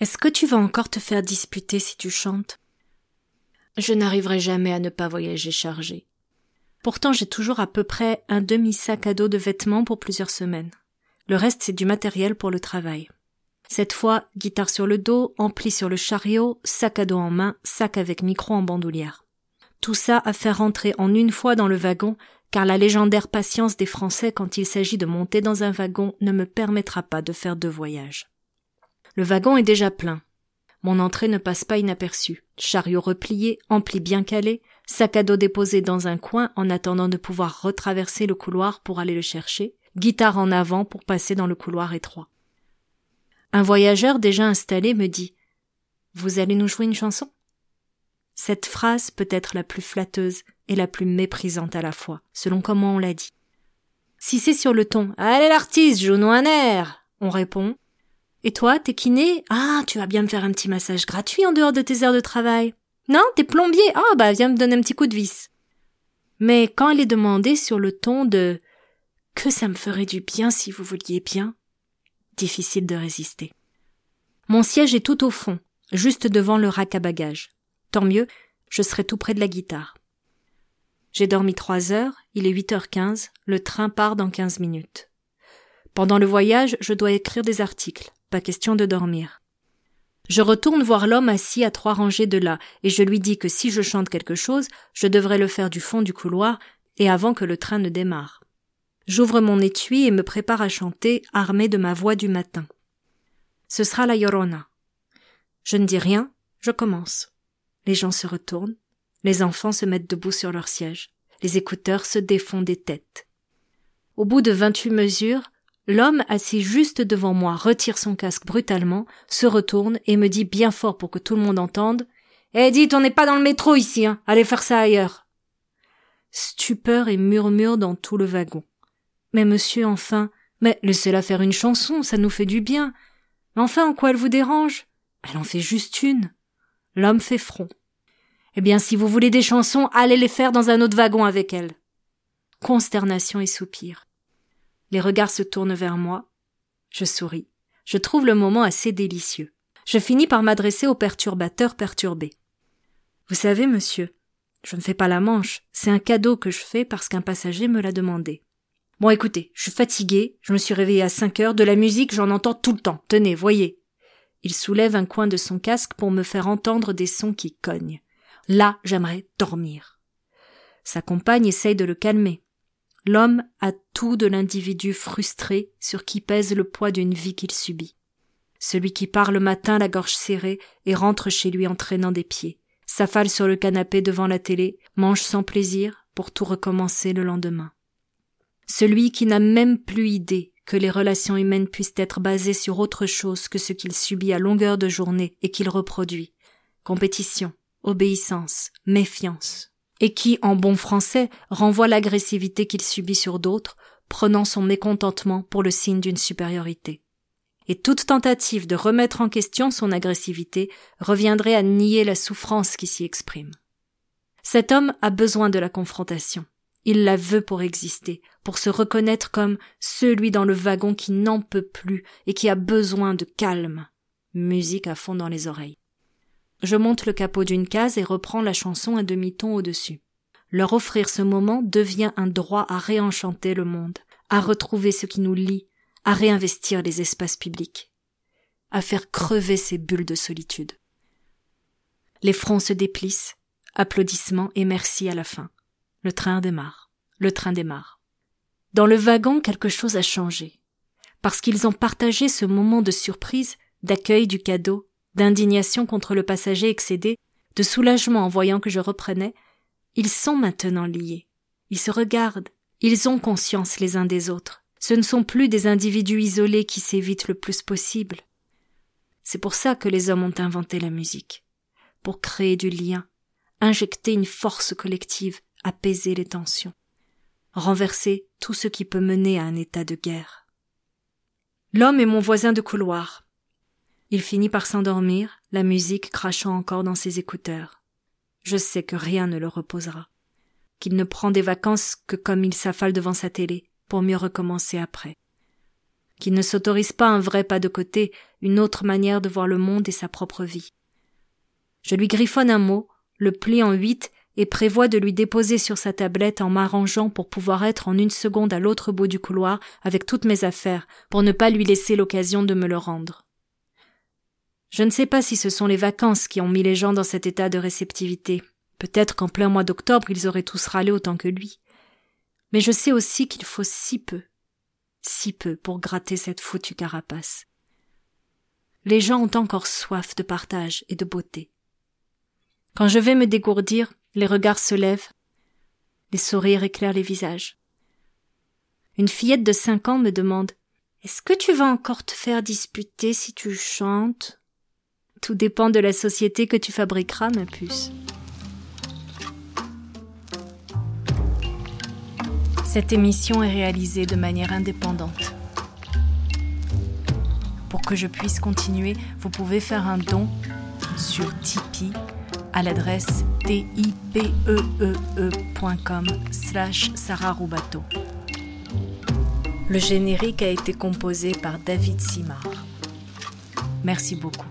Est-ce que tu vas encore te faire disputer si tu chantes? Je n'arriverai jamais à ne pas voyager chargé. Pourtant j'ai toujours à peu près un demi-sac à dos de vêtements pour plusieurs semaines. Le reste c'est du matériel pour le travail. Cette fois, guitare sur le dos, ampli sur le chariot, sac à dos en main, sac avec micro en bandoulière. Tout ça à faire rentrer en une fois dans le wagon, car la légendaire patience des Français quand il s'agit de monter dans un wagon ne me permettra pas de faire deux voyages. Le wagon est déjà plein. Mon entrée ne passe pas inaperçue. Chariot replié, ampli bien calé, sac à dos déposé dans un coin en attendant de pouvoir retraverser le couloir pour aller le chercher, guitare en avant pour passer dans le couloir étroit. Un voyageur déjà installé me dit Vous allez nous jouer une chanson? Cette phrase peut être la plus flatteuse et la plus méprisante à la fois, selon comment on l'a dit. Si c'est sur le ton Allez l'artiste, joue-nous un air on répond Et toi, t'es kiné? Ah, tu vas bien me faire un petit massage gratuit en dehors de tes heures de travail. Non, t'es plombier? Ah, bah viens me donner un petit coup de vis. Mais quand elle est demandée sur le ton de Que ça me ferait du bien si vous vouliez bien, difficile de résister. Mon siège est tout au fond, juste devant le rack à bagages. Tant mieux, je serai tout près de la guitare. J'ai dormi trois heures, il est huit heures quinze, le train part dans quinze minutes. Pendant le voyage, je dois écrire des articles, pas question de dormir. Je retourne voir l'homme assis à trois rangées de là, et je lui dis que si je chante quelque chose, je devrais le faire du fond du couloir, et avant que le train ne démarre. J'ouvre mon étui et me prépare à chanter, armé de ma voix du matin. Ce sera la Llorona. Je ne dis rien, je commence. Les gens se retournent, les enfants se mettent debout sur leur siège, les écouteurs se défont des têtes. Au bout de vingt-huit mesures, l'homme assis juste devant moi retire son casque brutalement, se retourne et me dit bien fort pour que tout le monde entende Eh, dites, on n'est pas dans le métro ici, hein. Allez faire ça ailleurs. Stupeur et murmure dans tout le wagon. Mais monsieur, enfin, mais laissez-la faire une chanson, ça nous fait du bien. Enfin, en quoi elle vous dérange? Elle en fait juste une. L'homme fait front. Eh bien, si vous voulez des chansons, allez les faire dans un autre wagon avec elle. Consternation et soupir. Les regards se tournent vers moi. Je souris. Je trouve le moment assez délicieux. Je finis par m'adresser au perturbateur perturbé. Vous savez, monsieur, je ne fais pas la manche, c'est un cadeau que je fais parce qu'un passager me l'a demandé. Bon, écoutez, je suis fatigué, je me suis réveillé à cinq heures, de la musique, j'en entends tout le temps. Tenez, voyez. Il soulève un coin de son casque pour me faire entendre des sons qui cognent. Là, j'aimerais dormir. Sa compagne essaye de le calmer. L'homme a tout de l'individu frustré sur qui pèse le poids d'une vie qu'il subit. Celui qui part le matin la gorge serrée et rentre chez lui en traînant des pieds, s'affale sur le canapé devant la télé, mange sans plaisir pour tout recommencer le lendemain celui qui n'a même plus idée que les relations humaines puissent être basées sur autre chose que ce qu'il subit à longueur de journée et qu'il reproduit. Compétition, obéissance, méfiance. Et qui, en bon français, renvoie l'agressivité qu'il subit sur d'autres, prenant son mécontentement pour le signe d'une supériorité. Et toute tentative de remettre en question son agressivité reviendrait à nier la souffrance qui s'y exprime. Cet homme a besoin de la confrontation. Il la veut pour exister, pour se reconnaître comme celui dans le wagon qui n'en peut plus et qui a besoin de calme. Musique à fond dans les oreilles. Je monte le capot d'une case et reprends la chanson un demi-ton au-dessus. Leur offrir ce moment devient un droit à réenchanter le monde, à retrouver ce qui nous lie, à réinvestir les espaces publics, à faire crever ces bulles de solitude. Les fronts se déplissent, applaudissements et merci à la fin. Le train démarre. Le train démarre. Dans le wagon, quelque chose a changé. Parce qu'ils ont partagé ce moment de surprise, d'accueil du cadeau, d'indignation contre le passager excédé, de soulagement en voyant que je reprenais, ils sont maintenant liés. Ils se regardent, ils ont conscience les uns des autres. Ce ne sont plus des individus isolés qui s'évitent le plus possible. C'est pour ça que les hommes ont inventé la musique. Pour créer du lien, injecter une force collective, apaiser les tensions, renverser tout ce qui peut mener à un état de guerre. L'homme est mon voisin de couloir. Il finit par s'endormir, la musique crachant encore dans ses écouteurs. Je sais que rien ne le reposera, qu'il ne prend des vacances que comme il s'affale devant sa télé, pour mieux recommencer après. Qu'il ne s'autorise pas un vrai pas de côté, une autre manière de voir le monde et sa propre vie. Je lui griffonne un mot, le plie en huit et prévois de lui déposer sur sa tablette en m'arrangeant pour pouvoir être en une seconde à l'autre bout du couloir avec toutes mes affaires, pour ne pas lui laisser l'occasion de me le rendre. Je ne sais pas si ce sont les vacances qui ont mis les gens dans cet état de réceptivité. Peut-être qu'en plein mois d'octobre ils auraient tous râlé autant que lui. Mais je sais aussi qu'il faut si peu, si peu pour gratter cette foutue carapace. Les gens ont encore soif de partage et de beauté. Quand je vais me dégourdir, les regards se lèvent, les sourires éclairent les visages. Une fillette de cinq ans me demande Est-ce que tu vas encore te faire disputer si tu chantes? Tout dépend de la société que tu fabriqueras, ma puce. Cette émission est réalisée de manière indépendante. Pour que je puisse continuer, vous pouvez faire un don sur Tipeee à l'adresse tipeee.com slash sararubato. Le générique a été composé par David Simard. Merci beaucoup.